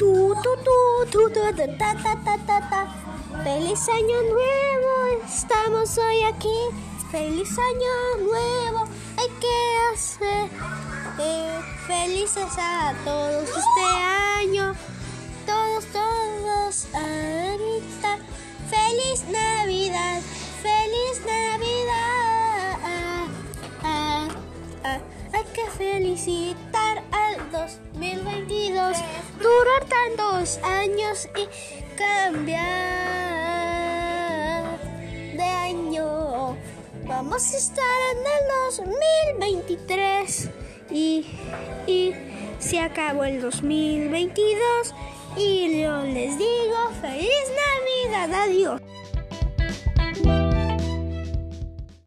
tu, tu, tu, ta, ta, ta, ta, ta. Feliz año nuevo, estamos hoy aquí. Feliz año nuevo, hay que hacer eh, felices a todos este año. Todos, todos, ahorita. Feliz Navidad, feliz Navidad. Ah, ah, ah. Hay que felicitar al 2022, durar tantos años y cambiar de año. Vamos a estar en el 2023 y, y se acabó el 2022 y yo les digo feliz Navidad, adiós.